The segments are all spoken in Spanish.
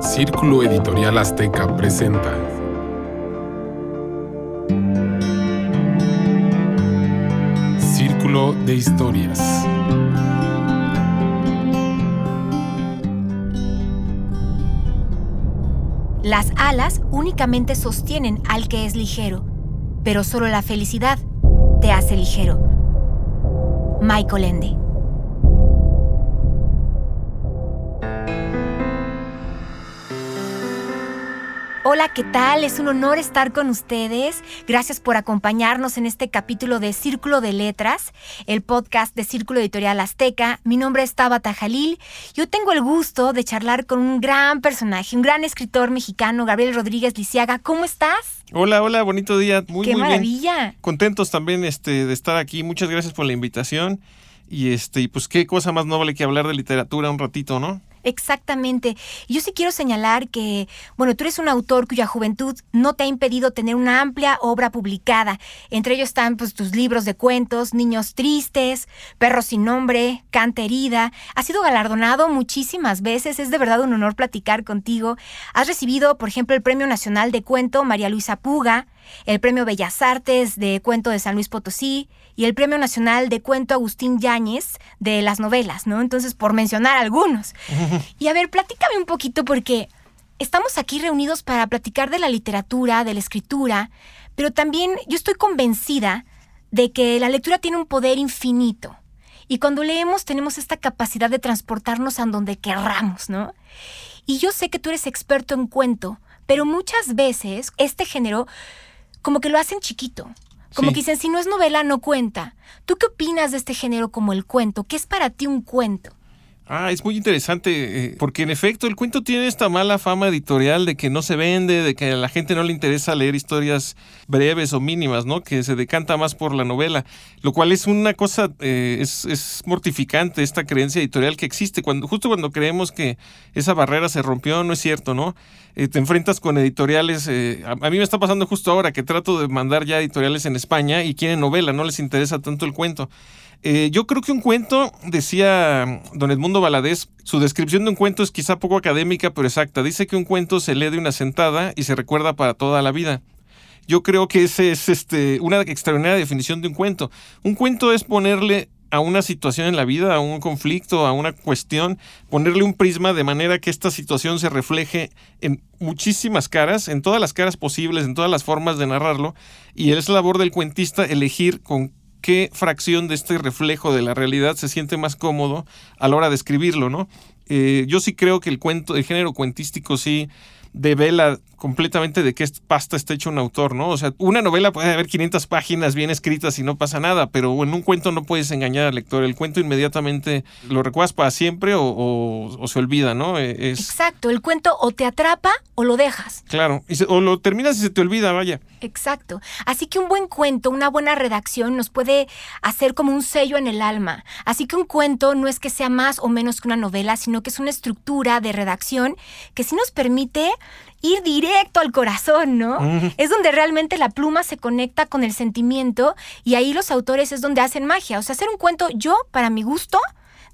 Círculo Editorial Azteca presenta. Círculo de Historias. Las alas únicamente sostienen al que es ligero, pero solo la felicidad te hace ligero. Michael Ende. Hola, ¿qué tal? Es un honor estar con ustedes. Gracias por acompañarnos en este capítulo de Círculo de Letras, el podcast de Círculo Editorial Azteca. Mi nombre es Tabata Jalil. Yo tengo el gusto de charlar con un gran personaje, un gran escritor mexicano, Gabriel Rodríguez Lisiaga. ¿Cómo estás? Hola, hola, bonito día. Muy, ¡Qué muy maravilla! bien. Contentos también este, de estar aquí. Muchas gracias por la invitación. Y este, y pues qué cosa más noble que hablar de literatura un ratito, ¿no? Exactamente. Yo sí quiero señalar que, bueno, tú eres un autor cuya juventud no te ha impedido tener una amplia obra publicada. Entre ellos están pues, tus libros de cuentos, Niños Tristes, Perros sin Nombre, Canta Herida. Has sido galardonado muchísimas veces. Es de verdad un honor platicar contigo. Has recibido, por ejemplo, el Premio Nacional de Cuento María Luisa Puga, el Premio Bellas Artes de Cuento de San Luis Potosí y el Premio Nacional de Cuento Agustín Yáñez de las novelas, ¿no? Entonces, por mencionar algunos. Y a ver, platícame un poquito porque estamos aquí reunidos para platicar de la literatura, de la escritura, pero también yo estoy convencida de que la lectura tiene un poder infinito. Y cuando leemos tenemos esta capacidad de transportarnos a donde querramos, ¿no? Y yo sé que tú eres experto en cuento, pero muchas veces este género como que lo hacen chiquito. Como Sí. que dicen, si no es novela, no cuenta. ¿Tú qué opinas de este género como el cuento? ¿Qué es para ti un cuento? Ah, es muy interesante, eh, porque en efecto el cuento tiene esta mala fama editorial de que no se vende, de que a la gente no le interesa leer historias breves o mínimas, ¿no? Que se decanta más por la novela, lo cual es una cosa, eh, es, mortificante esta creencia editorial que existe. Cuando, justo cuando creemos que esa barrera se rompió, no es cierto, ¿no? Eh, te enfrentas con editoriales, eh, a, a mí me está pasando justo ahora que trato de mandar ya editoriales en España y quieren novela, no les interesa tanto el cuento. Eh, yo creo que un cuento, decía don Edmundo Valadez, su descripción de un cuento es quizá poco académica, pero exacta. Dice que un cuento se lee de una sentada y se recuerda para toda la vida. Yo creo que esa es este, una extraordinaria definición de un cuento. Un cuento es ponerle a una situación en la vida, a un conflicto, a una cuestión, ponerle un prisma de manera que esta situación se refleje en muchísimas caras, en todas las caras posibles, en todas las formas de narrarlo, y es labor del cuentista elegir con qué fracción de este reflejo de la realidad se siente más cómodo a la hora de escribirlo, ¿no? Eh, yo sí creo que el cuento, el género cuentístico sí devela completamente de qué pasta está hecho un autor, ¿no? O sea, una novela puede haber 500 páginas bien escritas y no pasa nada, pero en un cuento no puedes engañar al lector. El cuento inmediatamente lo recuerdas para siempre o, o- o se olvida, ¿no? Eh, Es Exacto, el cuento o te atrapa o lo dejas. claro. Y se- o lo terminas y se te olvida, vaya. Exacto. Así que un buen cuento, una buena redacción nos puede hacer como un sello en el alma. Así que un cuento no es que sea más o menos que una novela, sino que es una estructura de redacción que sí nos permite ir directo al corazón, ¿no? Es donde realmente la pluma se conecta con el sentimiento y ahí los autores es donde hacen magia. O sea, hacer un cuento, yo, para mi gusto,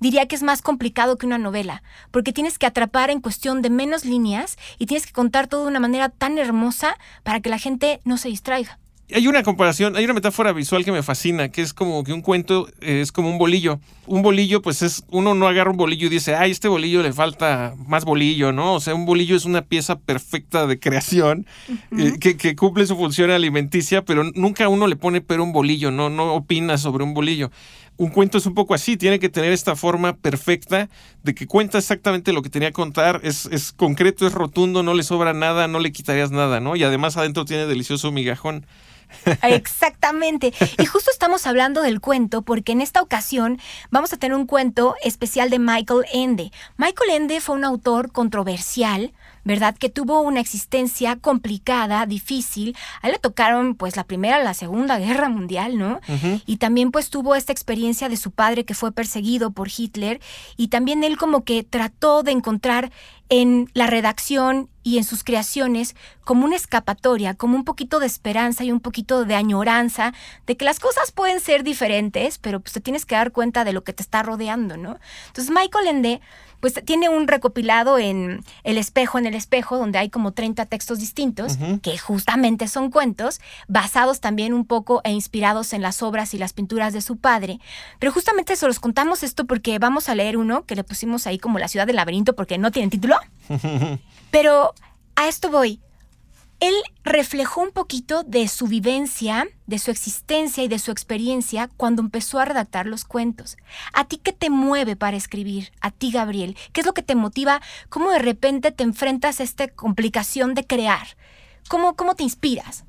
diría que es más complicado que una novela, porque tienes que atrapar en cuestión de menos líneas y tienes que contar todo de una manera tan hermosa para que la gente no se distraiga. Hay una comparación, hay una metáfora visual que me fascina, que es como que un cuento eh, es como un bolillo. Un bolillo, pues es, uno no agarra un bolillo y dice, ay, este bolillo le falta más bolillo, ¿no? O sea, un bolillo es una pieza perfecta de creación eh, que, que cumple su función alimenticia, pero nunca uno le pone pero un bolillo, no, no opina sobre un bolillo. Un cuento es un poco así, tiene que tener esta forma perfecta de que cuenta exactamente lo que tenía que contar, es, es concreto, es rotundo, no le sobra nada, no le quitarías nada, ¿no? Y además adentro tiene delicioso migajón. Exactamente. Y justo estamos hablando del cuento porque en esta ocasión vamos a tener un cuento especial de Michael Ende. Michael Ende fue un autor controversial, ¿verdad? Que tuvo una existencia complicada, difícil. A él le tocaron pues la Primera, la Segunda Guerra Mundial, ¿no? Y también pues tuvo esta experiencia de su padre que fue perseguido por Hitler y también él como que trató de encontrar en la redacción y en sus creaciones como una escapatoria, como un poquito de esperanza y un poquito de añoranza de que las cosas pueden ser diferentes, pero pues te tienes que dar cuenta de lo que te está rodeando, ¿no? Entonces Michael Ende pues tiene un recopilado en El espejo en el espejo, donde hay como 30 textos distintos, que justamente son cuentos, basados también un poco e inspirados en las obras y las pinturas de su padre. Pero justamente se los contamos esto porque vamos a leer uno que le pusimos ahí como La ciudad del laberinto porque no tiene título. Pero a esto voy él reflejó un poquito de su vivencia, de su existencia y de su experiencia cuando empezó a redactar los cuentos. ¿A ti qué te mueve para escribir? A ti, Gabriel. ¿Qué es lo que te motiva? ¿Cómo de repente te enfrentas a esta complicación de crear? ¿Cómo, cómo te inspiras?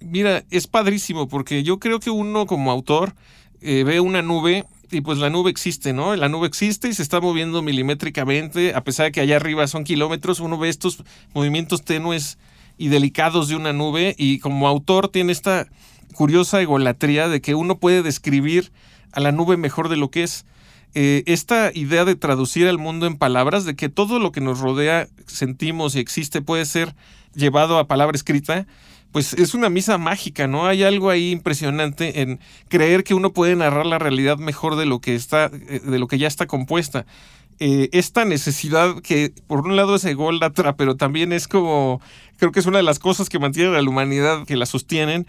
Mira, es padrísimo porque yo creo que uno como autor eh, ve una nube y pues la nube existe, ¿no? La nube existe y se está moviendo milimétricamente, a pesar de que allá arriba son kilómetros, uno ve estos movimientos tenues y delicados de una nube y como autor tiene esta curiosa egolatría de que uno puede describir a la nube mejor de lo que es. Eh, esta idea de traducir al mundo en palabras, de que todo lo que nos rodea, sentimos y existe puede ser llevado a palabra escrita, pues es una misa mágica, ¿no? Hay algo ahí impresionante en creer que uno puede narrar la realidad mejor de lo que está, eh, de lo que ya está compuesta. Eh, esta necesidad que por un lado es ególatra, pero también es como, creo que es una de las cosas que mantienen a la humanidad, que la sostienen,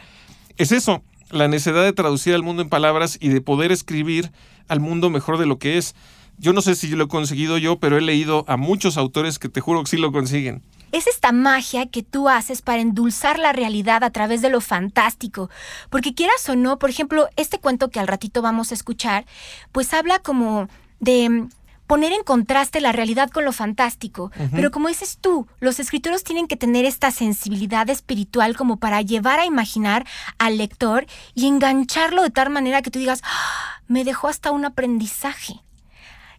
es eso, la necesidad de traducir al mundo en palabras y de poder escribir al mundo mejor de lo que es. Yo no sé si lo he conseguido yo, pero he leído a muchos autores que te juro que sí lo consiguen. Es esta magia que tú haces para endulzar la realidad a través de lo fantástico. Porque quieras o no, por ejemplo, este cuento que al ratito vamos a escuchar, pues habla como de poner en contraste la realidad con lo fantástico. Pero como dices tú, los escritores tienen que tener esta sensibilidad espiritual como para llevar a imaginar al lector y engancharlo de tal manera que tú digas, ¡Ah! me dejó hasta un aprendizaje.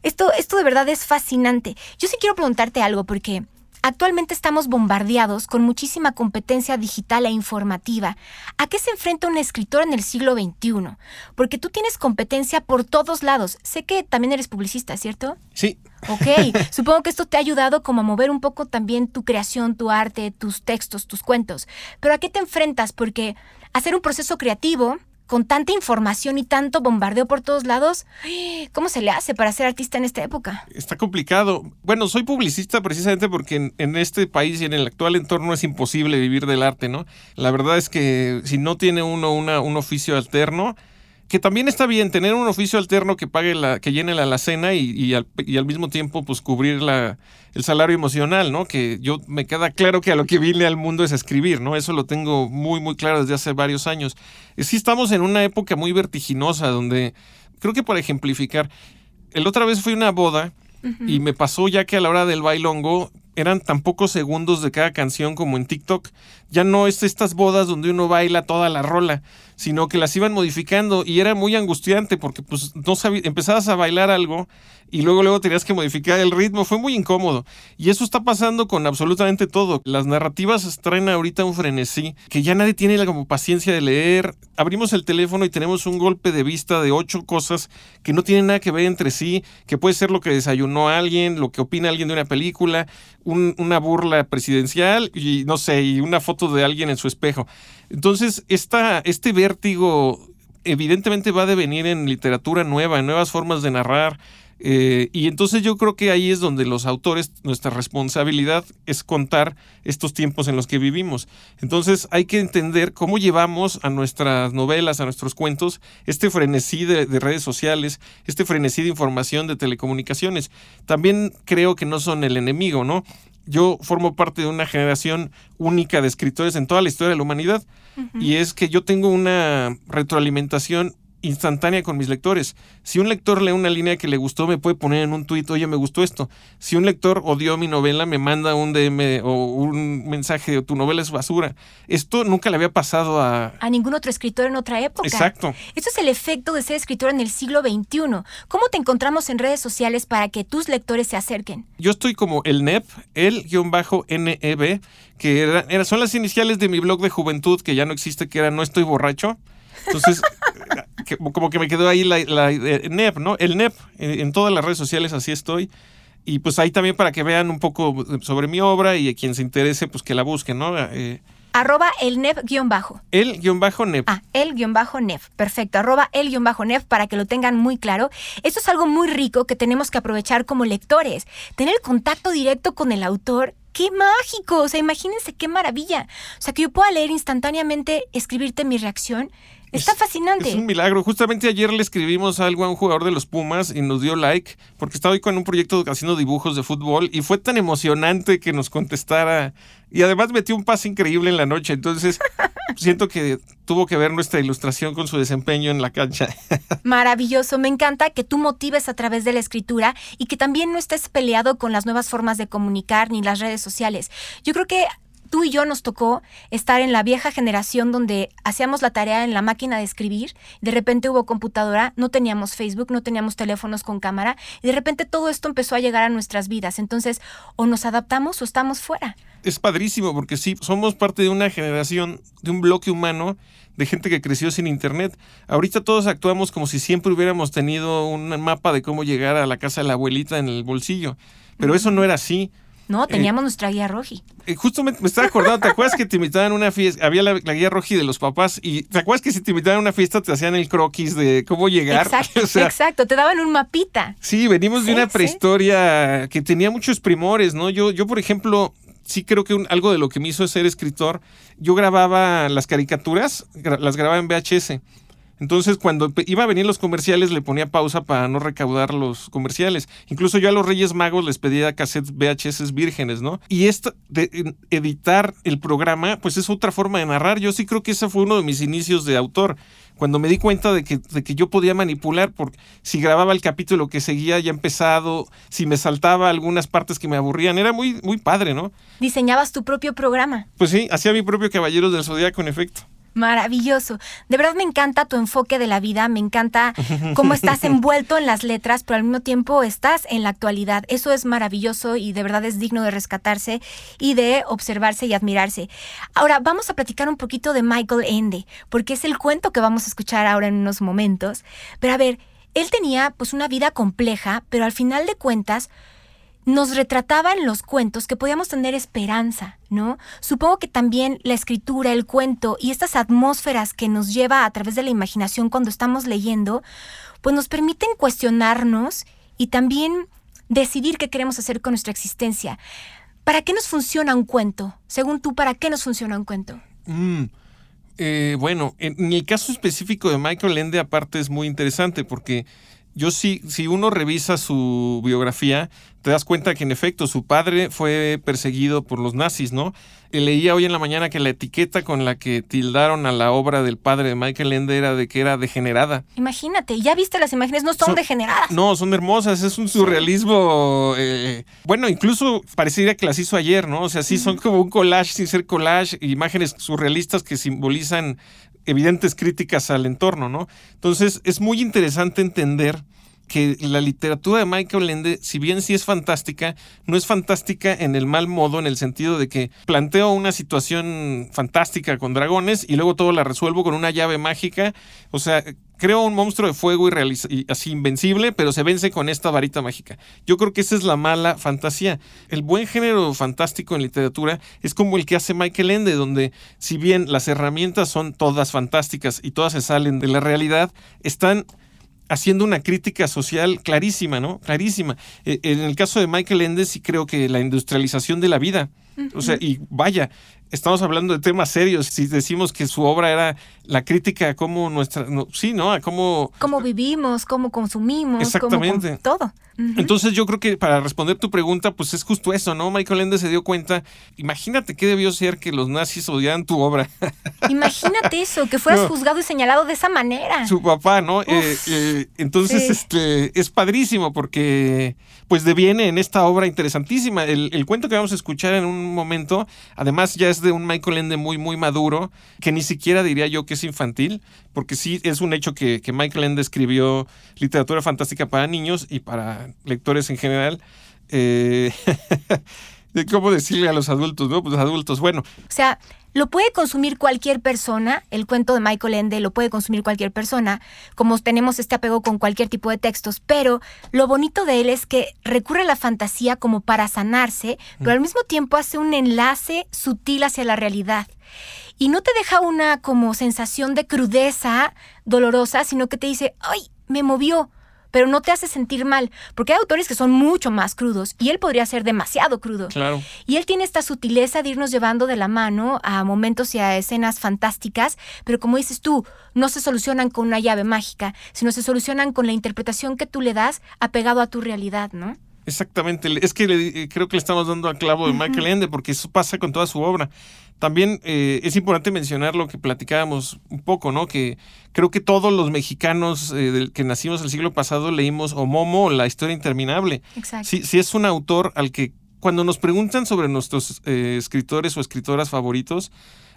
Esto, esto de verdad es fascinante. Yo sí quiero preguntarte algo porque Actualmente estamos bombardeados con muchísima competencia digital e informativa. ¿A qué se enfrenta un escritor en el siglo XXI? Porque tú tienes competencia por todos lados. Sé que también eres publicista, ¿cierto? Sí. Ok, supongo que esto te ha ayudado como a mover un poco también tu creación, tu arte, tus textos, tus cuentos. Pero ¿a qué te enfrentas? Porque hacer un proceso creativo con tanta información y tanto bombardeo por todos lados, ¿cómo se le hace para ser artista en esta época? Está complicado. Bueno, soy publicista precisamente porque en, este país y en el actual entorno es imposible vivir del arte, ¿no? La verdad es que si no tiene uno una, un oficio alterno, que también está bien tener un oficio alterno que pague la, que llene la alacena y, y, al, y al, mismo tiempo pues cubrir la, el salario emocional, ¿no? Que yo me queda claro que a lo que vine al mundo es escribir, ¿no? Eso lo tengo muy, muy claro desde hace varios años. Sí estamos en una época muy vertiginosa donde, creo que por ejemplificar, el otra vez fui a una boda y me pasó ya que a la hora del bailongo eran tan pocos segundos de cada canción como en TikTok. Ya no es estas bodas donde uno baila toda la rola, sino que las iban modificando y era muy angustiante porque pues no empezabas a bailar algo y luego luego tenías que modificar el ritmo, fue muy incómodo. Y eso está pasando con absolutamente todo. Las narrativas traen ahorita un frenesí que ya nadie tiene la paciencia de leer. Abrimos el teléfono y tenemos un golpe de vista de ocho cosas que no tienen nada que ver entre sí, que puede ser lo que desayunó alguien, lo que opina alguien de una película, una burla presidencial y no sé, y una foto de alguien en su espejo. Entonces, esta, este vértigo evidentemente va a devenir en literatura nueva, en nuevas formas de narrar, eh, y entonces yo creo que ahí es donde los autores, nuestra responsabilidad es contar estos tiempos en los que vivimos. Entonces hay que entender cómo llevamos a nuestras novelas, a nuestros cuentos, este frenesí de, de redes sociales, este frenesí de información, de telecomunicaciones. También creo que no son el enemigo, ¿no? yo formo parte de una generación única de escritores en toda la historia de la humanidad y es que yo tengo una retroalimentación instantánea con mis lectores. Si un lector lee una línea que le gustó, me puede poner en un tuit, oye, me gustó esto. Si un lector odió mi novela, me manda un DM o un mensaje de tu novela es basura. Esto nunca le había pasado a... A ningún otro escritor en otra época. Exacto. Esto es el efecto de ser escritor en el siglo XXI. ¿Cómo te encontramos en redes sociales para que tus lectores se acerquen? Yo estoy como el NEP, el-NEB, que era, son las iniciales de mi blog de juventud, que ya no existe, que era No Estoy Borracho. Entonces, como que me quedó ahí la, NEP, ¿no? El NEP, en, todas las redes sociales así estoy. Y pues ahí también para que vean un poco sobre mi obra y a quien se interese, pues que la busquen, ¿no? Eh, Arroba el nef guion bajo. El guion bajo nef. Ah, el guion bajo nef. Perfecto. Arroba el guion bajo nef para que lo tengan muy claro. Esto es algo muy rico que tenemos que aprovechar como lectores. Tener contacto directo con el autor ¡Qué mágico! O sea, imagínense qué maravilla. O sea, que yo pueda leer instantáneamente, escribirte mi reacción Está fascinante. Es un milagro. Justamente ayer le escribimos algo a un jugador de los Pumas y nos dio like, porque estaba hoy con un proyecto haciendo dibujos de fútbol y fue tan emocionante que nos contestara. Y además metió un pase increíble en la noche. Entonces, siento que tuvo que ver nuestra ilustración con su desempeño en la cancha. Maravilloso. Me encanta que tú motives a través de la escritura y que también no estés peleado con las nuevas formas de comunicar ni las redes sociales. Yo creo que tú y yo nos tocó estar en la vieja generación donde hacíamos la tarea en la máquina de escribir, de repente hubo computadora, no teníamos Facebook, no teníamos teléfonos con cámara, y de repente todo esto empezó a llegar a nuestras vidas. Entonces, o nos adaptamos o estamos fuera. Es padrísimo porque sí, somos parte de una generación, de un bloque humano de gente que creció sin internet. Ahorita todos actuamos como si siempre hubiéramos tenido un mapa de cómo llegar a la casa de la abuelita en el bolsillo, pero eso no era así. No, teníamos nuestra guía roji. Eh, justamente me estaba acordando, ¿te acuerdas que te invitaban a una fiesta? Había la, guía roji de los papás y ¿te acuerdas que si te invitaban a una fiesta te hacían el croquis de cómo llegar? Exacto, exacto, te daban un mapita. Sí, venimos de una prehistoria que tenía muchos primores, ¿no? Yo, yo por ejemplo, sí creo que algo de lo que me hizo ser escritor, yo grababa las caricaturas, las grababa en VHS. Entonces, cuando iba a venir los comerciales, le ponía pausa para no recaudar los comerciales. Incluso yo a los Reyes Magos les pedía cassettes VHS vírgenes, ¿no? Y esto de editar el programa, pues es otra forma de narrar. Yo sí creo que ese fue uno de mis inicios de autor. Cuando me di cuenta de que, de que yo podía manipular, por si grababa el capítulo que seguía ya empezado, si me saltaba algunas partes que me aburrían, era muy, muy padre, ¿no? Diseñabas tu propio programa. Pues sí, hacía mi propio Caballeros del Zodíaco, en efecto. Maravilloso. De verdad me encanta tu enfoque de la vida, me encanta cómo estás envuelto en las letras, pero al mismo tiempo estás en la actualidad. Eso es maravilloso y de verdad es digno de rescatarse y de observarse y admirarse. Ahora vamos a platicar un poquito de Michael Ende, porque es el cuento que vamos a escuchar ahora en unos momentos. Pero a ver, él tenía pues una vida compleja, pero al final de cuentas nos retrataban los cuentos que podíamos tener esperanza, ¿no? Supongo que también la escritura, el cuento y estas atmósferas que nos lleva a través de la imaginación cuando estamos leyendo, pues nos permiten cuestionarnos y también decidir qué queremos hacer con nuestra existencia. ¿Para qué nos funciona un cuento? Según tú, ¿para qué nos funciona un cuento? Mm, eh, bueno, en, el caso específico de Michael Ende, aparte es muy interesante porque yo sí, si uno revisa su biografía, te das cuenta que en efecto su padre fue perseguido por los nazis, ¿no? leía hoy en la mañana que la etiqueta con la que tildaron a la obra del padre de Michael Ende era de que era degenerada. Imagínate, ya viste las imágenes, no son, degeneradas. No, son hermosas, es un surrealismo. Eh, bueno, incluso parecería que las hizo ayer, ¿no? O sea, sí, son como un collage sin ser collage, imágenes surrealistas que simbolizan evidentes críticas al entorno, ¿no? Entonces es muy interesante entender que la literatura de Michael Ende, si bien sí es fantástica, no es fantástica en el mal modo, en el sentido de que planteo una situación fantástica con dragones y luego todo la resuelvo con una llave mágica. O sea, creo un monstruo de fuego y, así invencible, pero se vence con esta varita mágica. Yo creo que esa es la mala fantasía. El buen género fantástico en literatura es como el que hace Michael Ende, donde si bien las herramientas son todas fantásticas y todas se salen de la realidad, están haciendo una crítica social clarísima, ¿no? Clarísima. Eh, en el caso de Michael Ende sí creo que la industrialización de la vida, o sea, y vaya, estamos hablando de temas serios. Si decimos que su obra era la crítica a cómo nuestra, sí, ¿no? A cómo... Cómo vivimos, cómo consumimos. Exactamente. todo. Entonces yo creo que para responder tu pregunta, pues es justo eso, ¿no? Michael Ende se dio cuenta, imagínate qué debió ser que los nazis odiaran tu obra. Imagínate eso, que fueras juzgado y señalado de esa manera. Su papá, ¿no? Eh, eh, entonces, este, es padrísimo porque pues deviene en esta obra interesantísima. El, el, cuento que vamos a escuchar en un momento, además ya es de un Michael Ende muy, muy maduro, que ni siquiera diría yo que es infantil, porque sí es un hecho que, que Michael Ende escribió literatura fantástica para niños y para lectores en general. Eh, de cómo decirle a los adultos, ¿no? Pues adultos, bueno. O sea, lo puede consumir cualquier persona, el cuento de Michael Ende lo puede consumir cualquier persona, como tenemos este apego con cualquier tipo de textos, pero lo bonito de él es que recurre a la fantasía como para sanarse, pero al mismo tiempo hace un enlace sutil hacia la realidad. Y no te deja una como sensación de crudeza dolorosa, sino que te dice, ay, me movió, pero no te hace sentir mal, porque hay autores que son mucho más crudos y él podría ser demasiado crudo. Claro. Y él tiene esta sutileza de irnos llevando de la mano a momentos y a escenas fantásticas, pero como dices tú, no se solucionan con una llave mágica, sino se solucionan con la interpretación que tú le das apegado a tu realidad, ¿no? Exactamente, es que le, creo que le estamos dando al clavo de Michael Ende, porque eso pasa con toda su obra. También eh, es importante mencionar lo que platicábamos un poco, ¿no? Que creo que todos los mexicanos eh, que nacimos el siglo pasado leímos o Momo, La historia interminable. Exacto. Sí, sí es un autor al que cuando nos preguntan sobre nuestros eh, escritores o escritoras favoritos,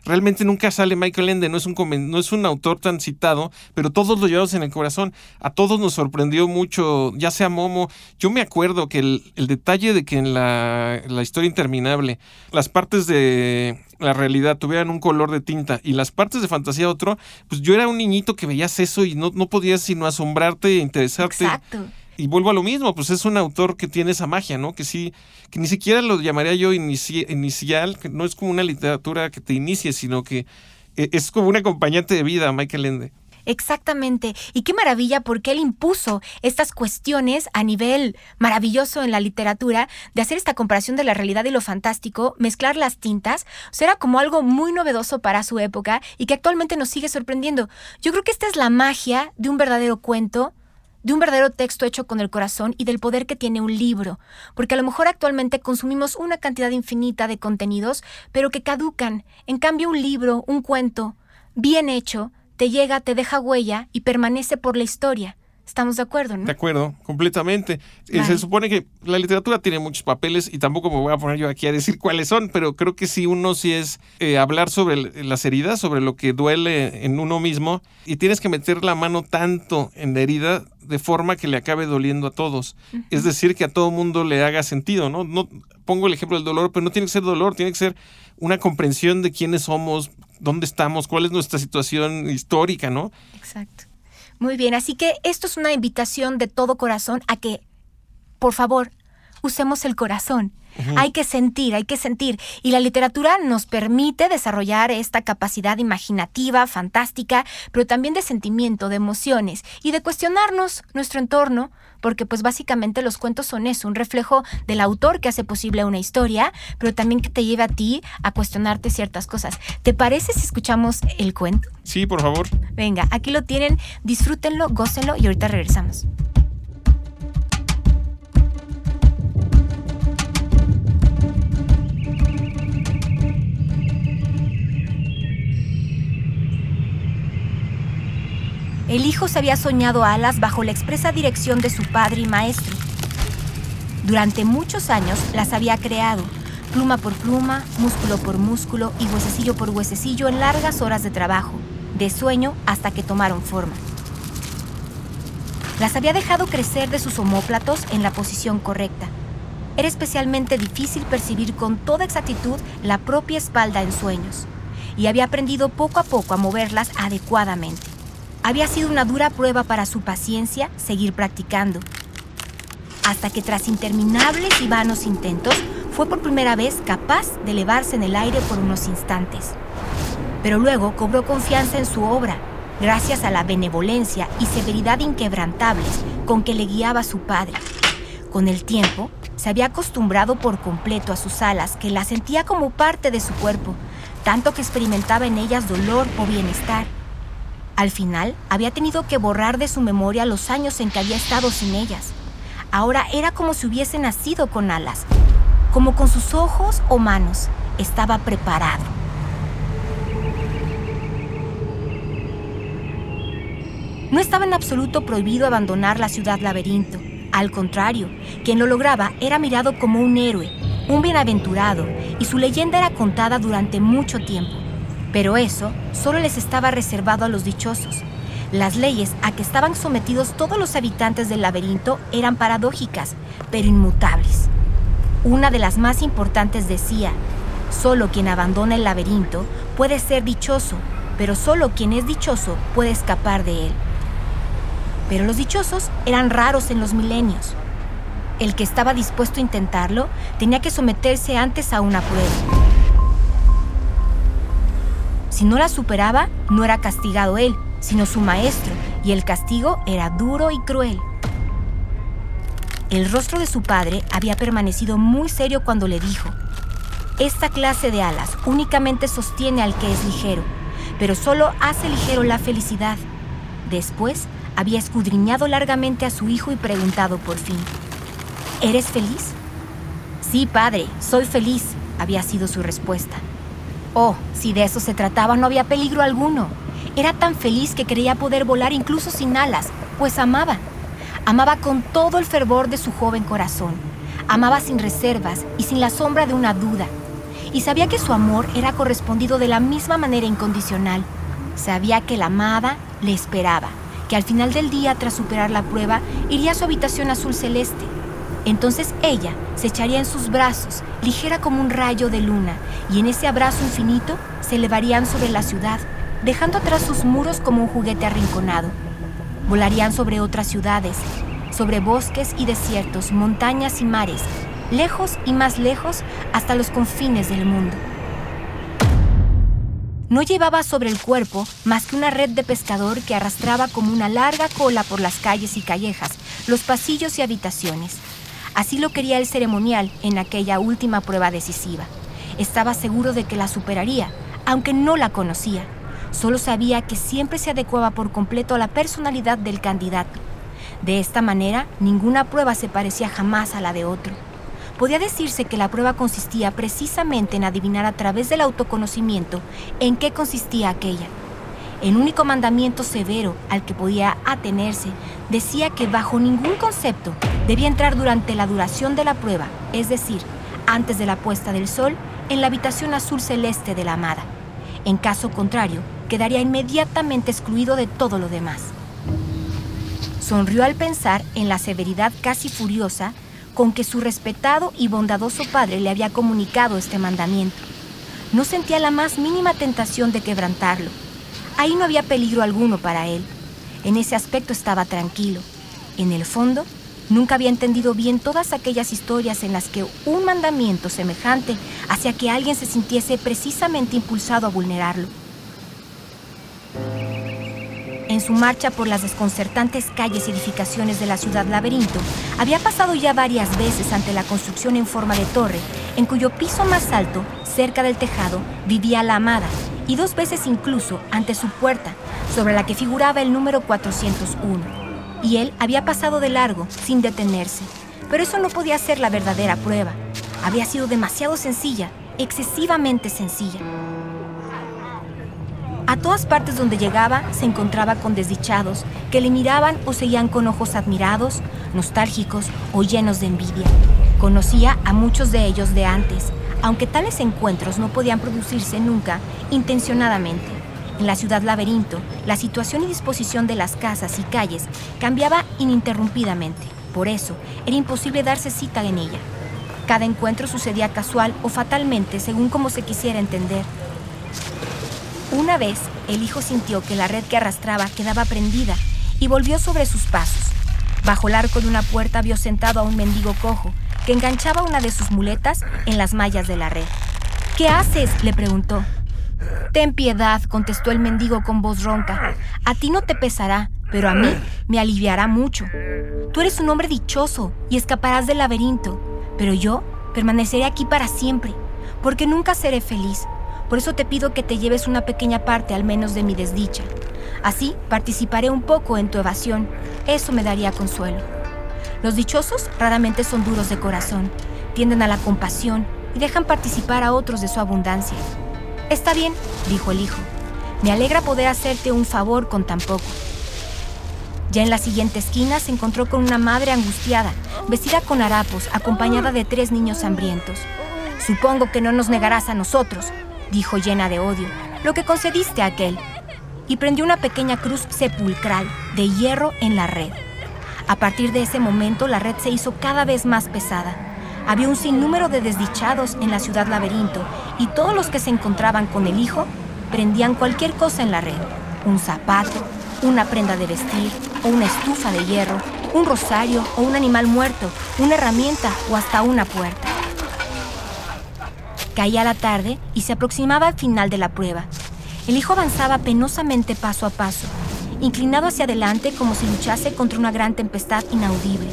realmente nunca sale Michael Ende, no es, un, no es un autor tan citado, pero todos lo llevamos en el corazón. A todos nos sorprendió mucho, ya sea Momo. Yo me acuerdo que el, detalle de que en la, historia interminable las partes de la realidad tuvieran un color de tinta y las partes de fantasía otro, pues yo era un niñito que veías eso y no, no podías sino asombrarte e interesarte. Exacto y vuelvo a lo mismo, pues es un autor que tiene esa magia, ¿no? Que sí, que ni siquiera lo llamaría yo inicial, que no es como una literatura que te inicie, sino que eh, es como un acompañante de vida, Michael Ende. Exactamente. Y qué maravilla porque él impuso estas cuestiones a nivel maravilloso en la literatura de hacer esta comparación de la realidad y lo fantástico, mezclar las tintas. O sea, era como algo muy novedoso para su época y que actualmente nos sigue sorprendiendo. Yo creo que esta es la magia de un verdadero cuento de un verdadero texto hecho con el corazón y del poder que tiene un libro, porque a lo mejor actualmente consumimos una cantidad infinita de contenidos, pero que caducan. En cambio, un libro, un cuento, bien hecho, te llega, te deja huella y permanece por la historia. Estamos de acuerdo, ¿no? De acuerdo, completamente. Eh, se supone que la literatura tiene muchos papeles y tampoco me voy a poner yo aquí a decir cuáles son, pero creo que sí uno sí es eh, hablar sobre las heridas, sobre lo que duele en uno mismo y tienes que meter la mano tanto en la herida de forma que le acabe doliendo a todos. Es decir, que a todo mundo le haga sentido, ¿no? No pongo el ejemplo del dolor, pero no tiene que ser dolor, tiene que ser una comprensión de quiénes somos, dónde estamos, cuál es nuestra situación histórica, ¿no? Exacto. Muy bien, así que esto es una invitación de todo corazón a que, por favor, usemos el corazón. Hay que sentir, hay que sentir. Y la literatura nos permite desarrollar esta capacidad imaginativa, fantástica, pero también de sentimiento, de emociones y de cuestionarnos nuestro entorno, porque pues básicamente los cuentos son eso, un reflejo del autor que hace posible una historia, pero también que te lleva a ti a cuestionarte ciertas cosas. ¿Te parece si escuchamos el cuento? Sí, por favor. Venga, aquí lo tienen, disfrútenlo, gócenlo y ahorita regresamos. El hijo se había soñado alas bajo la expresa dirección de su padre y maestro. Durante muchos años las había creado, pluma por pluma, músculo por músculo y huesecillo por huesecillo en largas horas de trabajo, de sueño hasta que tomaron forma. Las había dejado crecer de sus omóplatos en la posición correcta. Era especialmente difícil percibir con toda exactitud la propia espalda en sueños, y había aprendido poco a poco a moverlas adecuadamente. Había sido una dura prueba para su paciencia seguir practicando. Hasta que tras interminables y vanos intentos, fue por primera vez capaz de elevarse en el aire por unos instantes. Pero luego cobró confianza en su obra, gracias a la benevolencia y severidad inquebrantables con que le guiaba su padre. Con el tiempo, se había acostumbrado por completo a sus alas, que las sentía como parte de su cuerpo, tanto que experimentaba en ellas dolor o bienestar al final, había tenido que borrar de su memoria los años en que había estado sin ellas. Ahora era como si hubiese nacido con alas, como con sus ojos o manos. Estaba preparado. No estaba en absoluto prohibido abandonar la ciudad laberinto. Al contrario, quien lo lograba era mirado como un héroe, un bienaventurado, y su leyenda era contada durante mucho tiempo. Pero eso solo les estaba reservado a los dichosos. Las leyes a que estaban sometidos todos los habitantes del laberinto eran paradójicas, pero inmutables. Una de las más importantes decía, solo quien abandona el laberinto puede ser dichoso, pero solo quien es dichoso puede escapar de él. Pero los dichosos eran raros en los milenios. El que estaba dispuesto a intentarlo tenía que someterse antes a una prueba. Si no la superaba, no era castigado él, sino su maestro, y el castigo era duro y cruel. El rostro de su padre había permanecido muy serio cuando le dijo, Esta clase de alas únicamente sostiene al que es ligero, pero solo hace ligero la felicidad. Después había escudriñado largamente a su hijo y preguntado por fin, ¿Eres feliz? Sí, padre, soy feliz, había sido su respuesta. Oh, si de eso se trataba no había peligro alguno. Era tan feliz que creía poder volar incluso sin alas, pues amaba. Amaba con todo el fervor de su joven corazón. Amaba sin reservas y sin la sombra de una duda. Y sabía que su amor era correspondido de la misma manera incondicional. Sabía que la amada le esperaba, que al final del día, tras superar la prueba, iría a su habitación azul celeste. Entonces ella se echaría en sus brazos, ligera como un rayo de luna, y en ese abrazo infinito se elevarían sobre la ciudad, dejando atrás sus muros como un juguete arrinconado. Volarían sobre otras ciudades, sobre bosques y desiertos, montañas y mares, lejos y más lejos hasta los confines del mundo. No llevaba sobre el cuerpo más que una red de pescador que arrastraba como una larga cola por las calles y callejas, los pasillos y habitaciones. Así lo quería el ceremonial en aquella última prueba decisiva. Estaba seguro de que la superaría, aunque no la conocía. Solo sabía que siempre se adecuaba por completo a la personalidad del candidato. De esta manera, ninguna prueba se parecía jamás a la de otro. Podía decirse que la prueba consistía precisamente en adivinar a través del autoconocimiento en qué consistía aquella. El único mandamiento severo al que podía atenerse decía que bajo ningún concepto debía entrar durante la duración de la prueba, es decir, antes de la puesta del sol, en la habitación azul celeste de la amada. En caso contrario, quedaría inmediatamente excluido de todo lo demás. Sonrió al pensar en la severidad casi furiosa con que su respetado y bondadoso padre le había comunicado este mandamiento. No sentía la más mínima tentación de quebrantarlo. Ahí no había peligro alguno para él. En ese aspecto estaba tranquilo. En el fondo, nunca había entendido bien todas aquellas historias en las que un mandamiento semejante hacía que alguien se sintiese precisamente impulsado a vulnerarlo. En su marcha por las desconcertantes calles y edificaciones de la ciudad laberinto, había pasado ya varias veces ante la construcción en forma de torre, en cuyo piso más alto, cerca del tejado, vivía la amada, y dos veces incluso ante su puerta, sobre la que figuraba el número 401. Y él había pasado de largo, sin detenerse. Pero eso no podía ser la verdadera prueba. Había sido demasiado sencilla, excesivamente sencilla. A todas partes donde llegaba se encontraba con desdichados que le miraban o seguían con ojos admirados, nostálgicos o llenos de envidia. Conocía a muchos de ellos de antes, aunque tales encuentros no podían producirse nunca intencionadamente. En la ciudad laberinto, la situación y disposición de las casas y calles cambiaba ininterrumpidamente. Por eso, era imposible darse cita en ella. Cada encuentro sucedía casual o fatalmente según como se quisiera entender. Una vez, el hijo sintió que la red que arrastraba quedaba prendida y volvió sobre sus pasos. Bajo el arco de una puerta vio sentado a un mendigo cojo que enganchaba una de sus muletas en las mallas de la red. ¿Qué haces? le preguntó. Ten piedad, contestó el mendigo con voz ronca. A ti no te pesará, pero a mí me aliviará mucho. Tú eres un hombre dichoso y escaparás del laberinto, pero yo permaneceré aquí para siempre, porque nunca seré feliz, por eso te pido que te lleves una pequeña parte al menos de mi desdicha. Así participaré un poco en tu evasión. Eso me daría consuelo. Los dichosos raramente son duros de corazón, tienden a la compasión y dejan participar a otros de su abundancia. Está bien, dijo el hijo. Me alegra poder hacerte un favor con tan poco. Ya en la siguiente esquina se encontró con una madre angustiada, vestida con harapos, acompañada de tres niños hambrientos. Supongo que no nos negarás a nosotros, dijo llena de odio, lo que concediste a aquel, y prendió una pequeña cruz sepulcral de hierro en la red. A partir de ese momento la red se hizo cada vez más pesada. Había un sinnúmero de desdichados en la ciudad laberinto y todos los que se encontraban con el hijo prendían cualquier cosa en la red. Un zapato, una prenda de vestir o una estufa de hierro, un rosario o un animal muerto, una herramienta o hasta una puerta. Caía la tarde y se aproximaba al final de la prueba. El hijo avanzaba penosamente paso a paso, inclinado hacia adelante como si luchase contra una gran tempestad inaudible.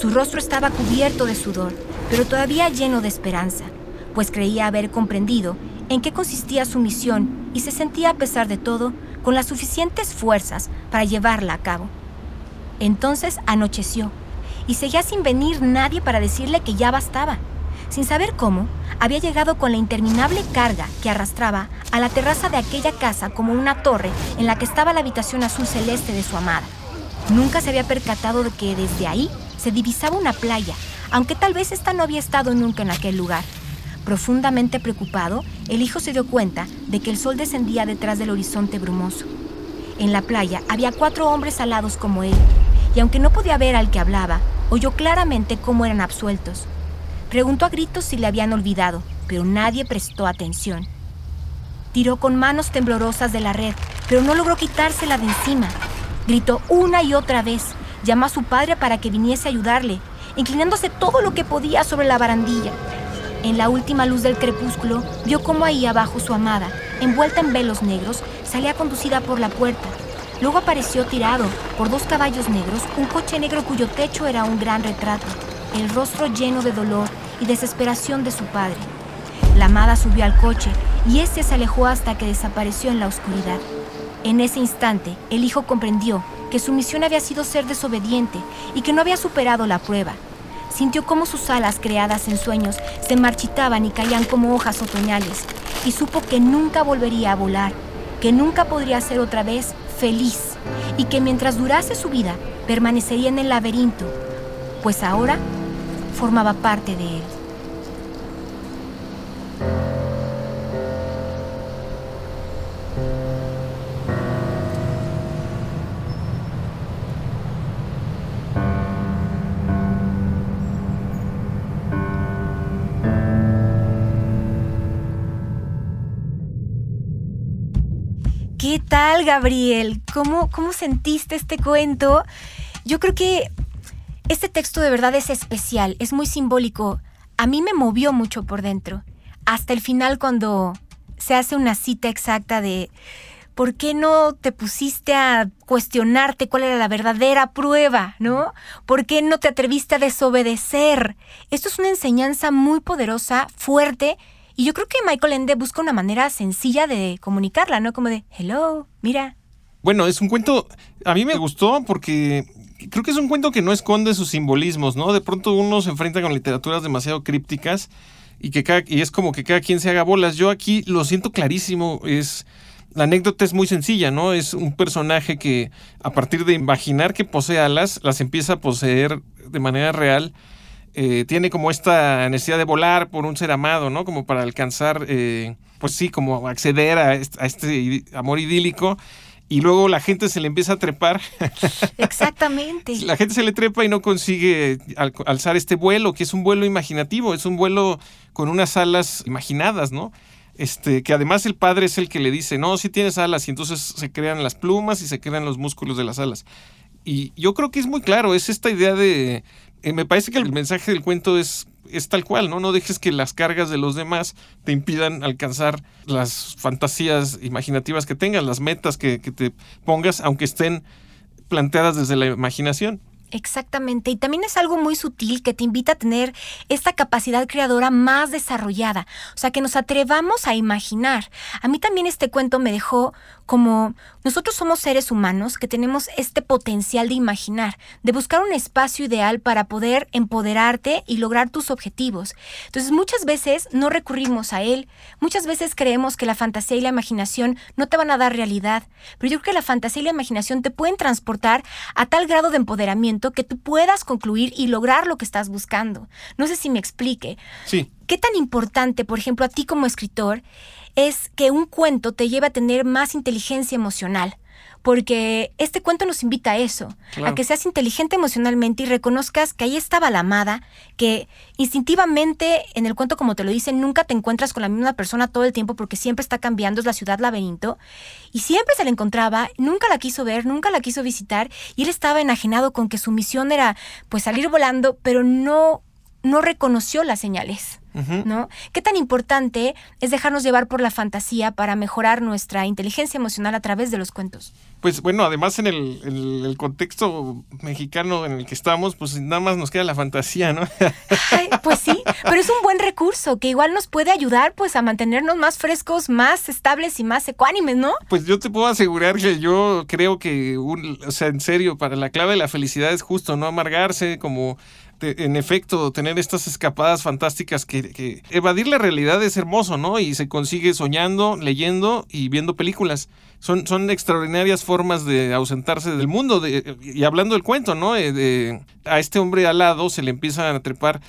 Su rostro estaba cubierto de sudor, pero todavía lleno de esperanza, pues creía haber comprendido en qué consistía su misión y se sentía a pesar de todo con las suficientes fuerzas para llevarla a cabo. Entonces anocheció y seguía sin venir nadie para decirle que ya bastaba. Sin saber cómo, había llegado con la interminable carga que arrastraba a la terraza de aquella casa como una torre en la que estaba la habitación azul celeste de su amada. Nunca se había percatado de que desde ahí se divisaba una playa, aunque tal vez ésta no había estado nunca en aquel lugar. Profundamente preocupado, el hijo se dio cuenta de que el sol descendía detrás del horizonte brumoso. En la playa había cuatro hombres alados como él, y aunque no podía ver al que hablaba, oyó claramente cómo eran absueltos. Preguntó a gritos si le habían olvidado, pero nadie prestó atención. Tiró con manos temblorosas de la red, pero no logró quitársela de encima. Gritó una y otra vez. Llamó a su padre para que viniese a ayudarle, inclinándose todo lo que podía sobre la barandilla. En la última luz del crepúsculo, vio cómo ahí abajo su amada, envuelta en velos negros, salía conducida por la puerta. Luego apareció tirado por dos caballos negros un coche negro cuyo techo era un gran retrato el rostro lleno de dolor y desesperación de su padre. La amada subió al coche y éste se alejó hasta que desapareció en la oscuridad. En ese instante, el hijo comprendió que su misión había sido ser desobediente y que no había superado la prueba. Sintió cómo sus alas creadas en sueños se marchitaban y caían como hojas otoñales y supo que nunca volvería a volar, que nunca podría ser otra vez feliz y que mientras durase su vida permanecería en el laberinto, pues ahora formaba parte de él. ¿Qué tal, Gabriel? ¿Cómo, ¿Cómo sentiste este cuento? Yo creo que este texto de verdad es especial, es muy simbólico. A mí me movió mucho por dentro. Hasta el final cuando se hace una cita exacta de ¿por qué no te pusiste a cuestionarte cuál era la verdadera prueba, ¿no? ¿Por qué no te atreviste a desobedecer? Esto es una enseñanza muy poderosa, fuerte, y yo creo que Michael Ende busca una manera sencilla de comunicarla, ¿no? Como de, hello, mira. Bueno, es un cuento, a mí me gustó porque creo que es un cuento que no esconde sus simbolismos, ¿no? De pronto uno se enfrenta con literaturas demasiado crípticas y que cada, y es como que cada quien se haga bolas. Yo aquí lo siento clarísimo, es la anécdota es muy sencilla, ¿no? Es un personaje que a partir de imaginar que posee alas, las empieza a poseer de manera real. Eh, tiene como esta necesidad de volar por un ser amado, ¿no? Como para alcanzar, eh, pues sí, como acceder a este amor idílico y luego la gente se le empieza a trepar. Exactamente. la gente se le trepa y no consigue alzar este vuelo, que es un vuelo imaginativo, es un vuelo con unas alas imaginadas, ¿no? Este, que además el padre es el que le dice, no, si tienes alas, y entonces se crean las plumas y se crean los músculos de las alas. Y yo creo que es muy claro, es esta idea de... Eh, me parece que el mensaje del cuento es es tal cual, ¿no? No dejes que las cargas de los demás te impidan alcanzar las fantasías imaginativas que tengas, las metas que, que te pongas, aunque estén planteadas desde la imaginación. Exactamente, y también es algo muy sutil que te invita a tener esta capacidad creadora más desarrollada, o sea, que nos atrevamos a imaginar. A mí también este cuento me dejó como nosotros somos seres humanos que tenemos este potencial de imaginar, de buscar un espacio ideal para poder empoderarte y lograr tus objetivos. Entonces muchas veces no recurrimos a él, muchas veces creemos que la fantasía y la imaginación no te van a dar realidad, pero yo creo que la fantasía y la imaginación te pueden transportar a tal grado de empoderamiento que tú puedas concluir y lograr lo que estás buscando. No sé si me explique. Sí. ¿Qué tan importante, por ejemplo, a ti como escritor, es que un cuento te lleve a tener más inteligencia emocional. Porque este cuento nos invita a eso, a que seas inteligente emocionalmente y reconozcas que ahí estaba la amada, que instintivamente en el cuento, como te lo dicen, nunca te encuentras con la misma persona todo el tiempo porque siempre está cambiando, es la ciudad laberinto, y siempre se la encontraba, nunca la quiso ver, nunca la quiso visitar, y él estaba enajenado con que su misión era pues salir volando, pero no, no reconoció las señales. ¿no? ¿Qué tan importante es dejarnos llevar por la fantasía para mejorar nuestra inteligencia emocional a través de los cuentos? Pues bueno, además en el, contexto mexicano en el que estamos, pues nada más nos queda la fantasía, ¿no? pues sí, pero es un buen recurso que igual nos puede ayudar pues a mantenernos más frescos, más estables y más ecuánimes, ¿no? Pues yo te puedo asegurar que yo creo que, o sea, en serio, para la clave de la felicidad es justo no amargarse, como en efecto, tener estas escapadas fantásticas que, evadir la realidad es hermoso, ¿no? Y se consigue soñando, leyendo y viendo películas. Son, son extraordinarias formas de ausentarse del mundo. y hablando del cuento, ¿no? Eh, a este hombre al lado se le empiezan a trepar.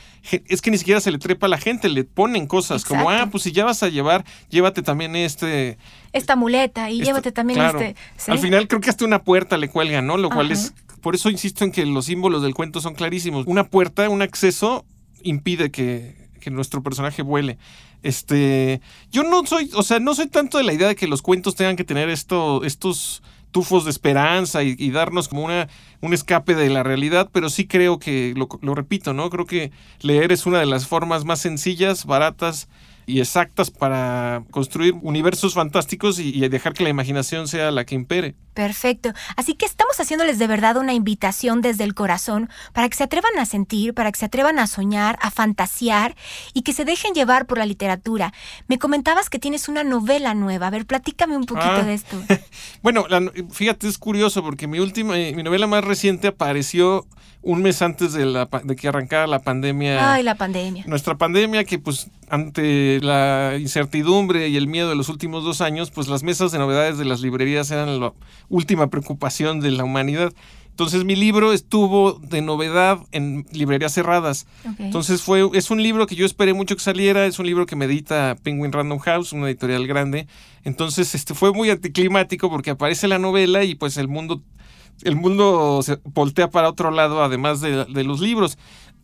Es que ni siquiera se le trepa a la gente, le ponen cosas como, ah, pues si ya vas a llevar, llévate también este. Esta muleta y llévate también este. Al final creo que hasta una puerta le cuelgan, ¿no? Lo cual es por eso insisto en que los símbolos del cuento son clarísimos. Una puerta, un acceso, impide que, nuestro personaje vuele. Este, yo no soy, o sea, no soy tanto de la idea de que los cuentos tengan que tener esto, estos tufos de esperanza y, darnos como una, un escape de la realidad, pero sí creo que, lo, lo repito, ¿no? Creo que leer es una de las formas más sencillas, baratas y exactas para construir universos fantásticos y, dejar que la imaginación sea la que impere. Perfecto. Así que estamos haciéndoles de verdad una invitación desde el corazón para que se atrevan a sentir, para que se atrevan a soñar, a fantasear y que se dejen llevar por la literatura. Me comentabas que tienes una novela nueva. A ver, platícame un poquito ah. de esto. bueno, fíjate, es curioso porque mi última, eh, mi novela más reciente apareció un mes antes de, la, de que arrancara la pandemia. Ay, la pandemia. Nuestra pandemia que pues ante la incertidumbre y el miedo de los últimos dos años, pues las mesas de novedades de las librerías eran la última preocupación de la humanidad. Entonces mi libro estuvo de novedad en librerías cerradas. Entonces fue es un libro que yo esperé mucho que saliera, es un libro que medita Penguin Random House, una editorial grande. Entonces este fue muy anticlimático porque aparece la novela y pues el mundo el mundo se voltea para otro lado además de, de los libros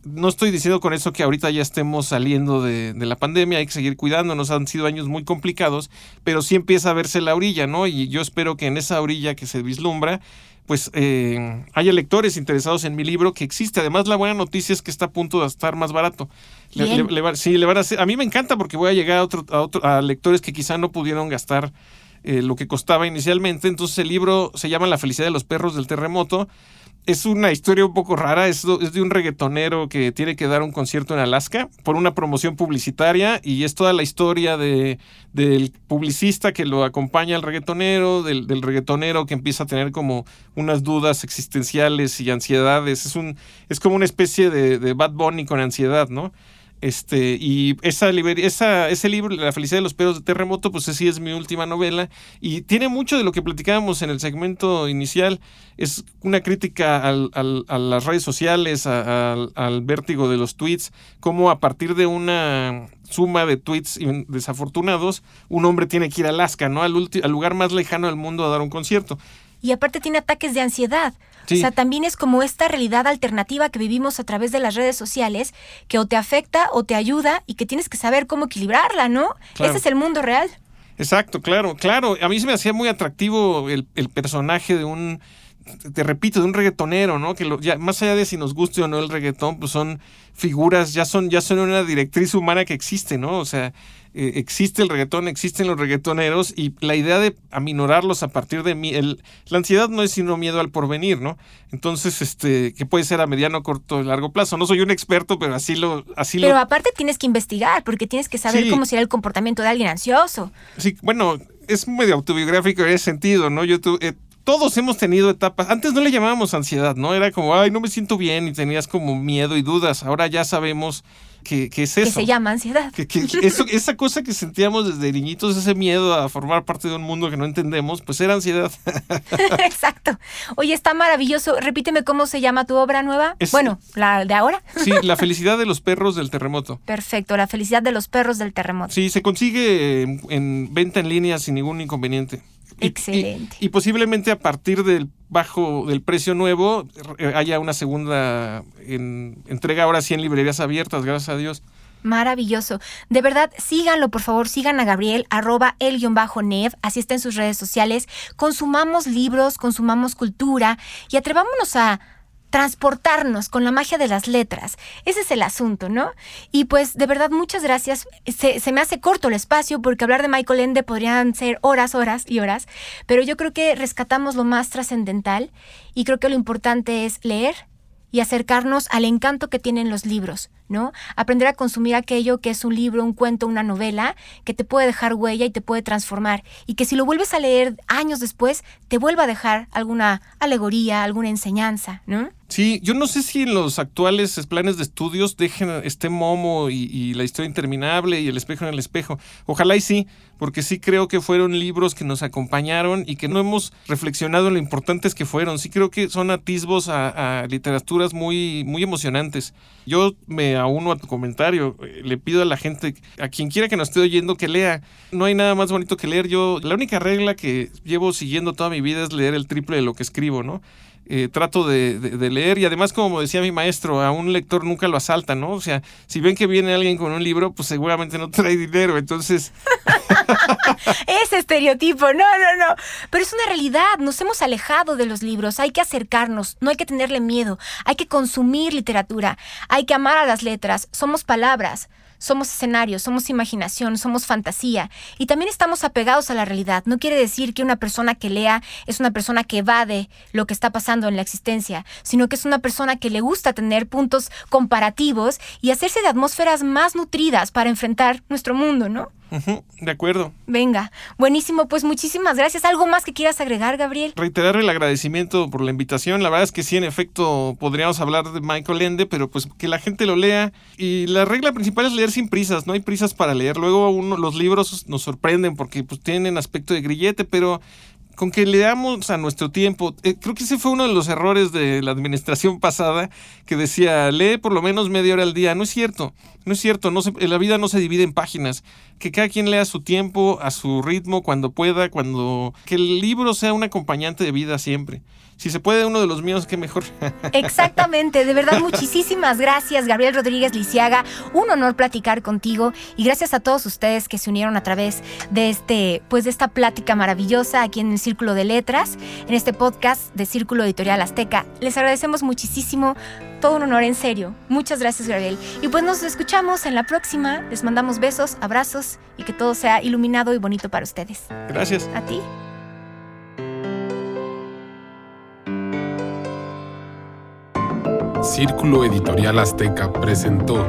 no estoy diciendo con eso que ahorita ya estemos saliendo de, la pandemia, hay que seguir cuidándonos, han sido años muy complicados, pero sí empieza a verse la orilla, ¿no? Y yo espero que en esa orilla que se vislumbra, pues eh, haya lectores interesados en mi libro que existe. Además, la buena noticia es que está a punto de estar más barato. sí, le van a hacer, a mí me encanta porque voy a llegar a, otro, a, otro, a lectores que quizá no pudieron gastar eh, lo que costaba inicialmente. Entonces el libro se llama La felicidad de los perros del terremoto es una historia un poco rara. Es, de un reggaetonero que tiene que dar un concierto en Alaska por una promoción publicitaria y es toda la historia de, del publicista que lo acompaña al reggaetonero, del, del, reggaetonero que empieza a tener como unas dudas existenciales y ansiedades. Es, un, es como una especie de, de Bad Bunny con ansiedad, ¿no? Este, y esa, esa, ese libro, La felicidad de los perros de terremoto, pues sí es mi última novela y tiene mucho de lo que platicábamos en el segmento inicial. Es una crítica al, a las redes sociales, al vértigo de los tweets, como a partir de una suma de tweets desafortunados, un hombre tiene que ir a Alaska, ¿no? Al, al lugar más lejano del mundo a dar un concierto. Y aparte tiene ataques de ansiedad. O sea, también es como esta realidad alternativa que vivimos a través de las redes sociales, que o te afecta o te ayuda y que tienes que saber cómo equilibrarla, ¿no? Ese es el mundo real. Exacto, claro, claro. A mí se me hacía muy atractivo el, el personaje de un te repito, de un reggaetonero, ¿no? Que lo, ya, más allá de si nos guste o no el reggaetón, pues son figuras, ya son, ya son una directriz humana que existe, ¿no? O sea, eh, existe el reggaetón, existen los reggaetoneros y la idea de aminorarlos a partir de mí, el, la ansiedad no es sino miedo al porvenir, ¿no? Entonces, este, que puede ser a mediano, corto largo plazo. No soy un experto, pero así lo, así Pero aparte tienes que investigar, porque tienes que saber cómo será el comportamiento de alguien ansioso. Sí, bueno, es medio autobiográfico en ese sentido, ¿no? Yo tuve, todos hemos tenido etapas. Antes no le llamábamos ansiedad, ¿no? Era como, ay, no me siento bien y tenías como miedo y dudas. Ahora ya sabemos que, es eso. Que se llama ansiedad. Que, eso, esa cosa que sentíamos desde niñitos, ese miedo a formar parte de un mundo que no entendemos, pues era ansiedad. Exacto. Oye, está maravilloso. Repíteme cómo se llama tu obra nueva. bueno, la de ahora. sí, La felicidad de los perros del terremoto. Perfecto, La felicidad de los perros del terremoto. Sí, se consigue en venta en línea sin ningún inconveniente. Excelente. Y, posiblemente a partir del bajo del precio nuevo eh, haya una segunda entrega ahora sí en librerías abiertas, gracias a Dios. Maravilloso. De verdad, síganlo, por favor, sigan a Gabriel, arroba el-nev, así está en sus redes sociales. Consumamos libros, consumamos cultura y atrevámonos a transportarnos con la magia de las letras. Ese es el asunto, ¿no? Y pues de verdad muchas gracias. Se, me hace corto el espacio porque hablar de Michael Ende podrían ser horas, horas y horas, pero yo creo que rescatamos lo más trascendental y creo que lo importante es leer y acercarnos al encanto que tienen los libros, ¿no? Aprender a consumir aquello que es un libro, un cuento, una novela, que te puede dejar huella y te puede transformar. Y que si lo vuelves a leer años después, te vuelva a dejar alguna alegoría, alguna enseñanza, ¿no? Sí, yo no sé si en los actuales planes de estudios dejen este Momo y, la historia interminable y el espejo en el espejo. Ojalá y sí, porque sí creo que fueron libros que nos acompañaron y que no hemos reflexionado en lo importantes que fueron. Sí creo que son atisbos a, a literaturas muy, muy emocionantes. Yo me auno a tu comentario. Le pido a la gente, a quien quiera que nos esté oyendo, que lea. No hay nada más bonito que leer. Yo, la única regla que llevo siguiendo toda mi vida es leer el triple de lo que escribo, ¿no? Eh, trato de, leer y además, como decía mi maestro, a un lector nunca lo asalta, ¿no? O sea, si ven que viene alguien con un libro, pues seguramente no trae dinero, entonces... Ese estereotipo, no, no, no. Pero es una realidad, nos hemos alejado de los libros, hay que acercarnos, no hay que tenerle miedo, hay que consumir literatura, hay que amar a las letras, somos palabras. Somos escenarios, somos imaginación, somos fantasía y también estamos apegados a la realidad. No quiere decir que una persona que lea es una persona que evade lo que está pasando en la existencia, sino que es una persona que le gusta tener puntos comparativos y hacerse de atmósferas más nutridas para enfrentar nuestro mundo, ¿no? De acuerdo. Venga, buenísimo, pues muchísimas gracias. ¿Algo más que quieras agregar, Gabriel? Reiterar el agradecimiento por la invitación. La verdad es que sí, en efecto, podríamos hablar de Michael Ende, pero pues que la gente lo lea. Y la regla principal es leer sin prisas, no hay prisas para leer. Luego uno, los libros nos sorprenden porque pues, tienen aspecto de grillete, pero con que leamos a nuestro tiempo. Eh, creo que ese fue uno de los errores de la administración pasada, que decía, lee por lo menos media hora al día. No es cierto, no es cierto, no la vida no se divide en páginas. Que cada quien lea su tiempo, a su ritmo, cuando pueda, cuando... Que el libro sea un acompañante de vida siempre si se puede uno de los míos, qué mejor. Exactamente, de verdad muchísimas gracias Gabriel Rodríguez Lisiaga, un honor platicar contigo y gracias a todos ustedes que se unieron a través de este pues de esta plática maravillosa aquí en el Círculo de Letras, en este podcast de Círculo Editorial Azteca. Les agradecemos muchísimo, todo un honor en serio. Muchas gracias Gabriel. Y pues nos escuchamos en la próxima. Les mandamos besos, abrazos y que todo sea iluminado y bonito para ustedes. Gracias. A ti. Círculo Editorial Azteca presentó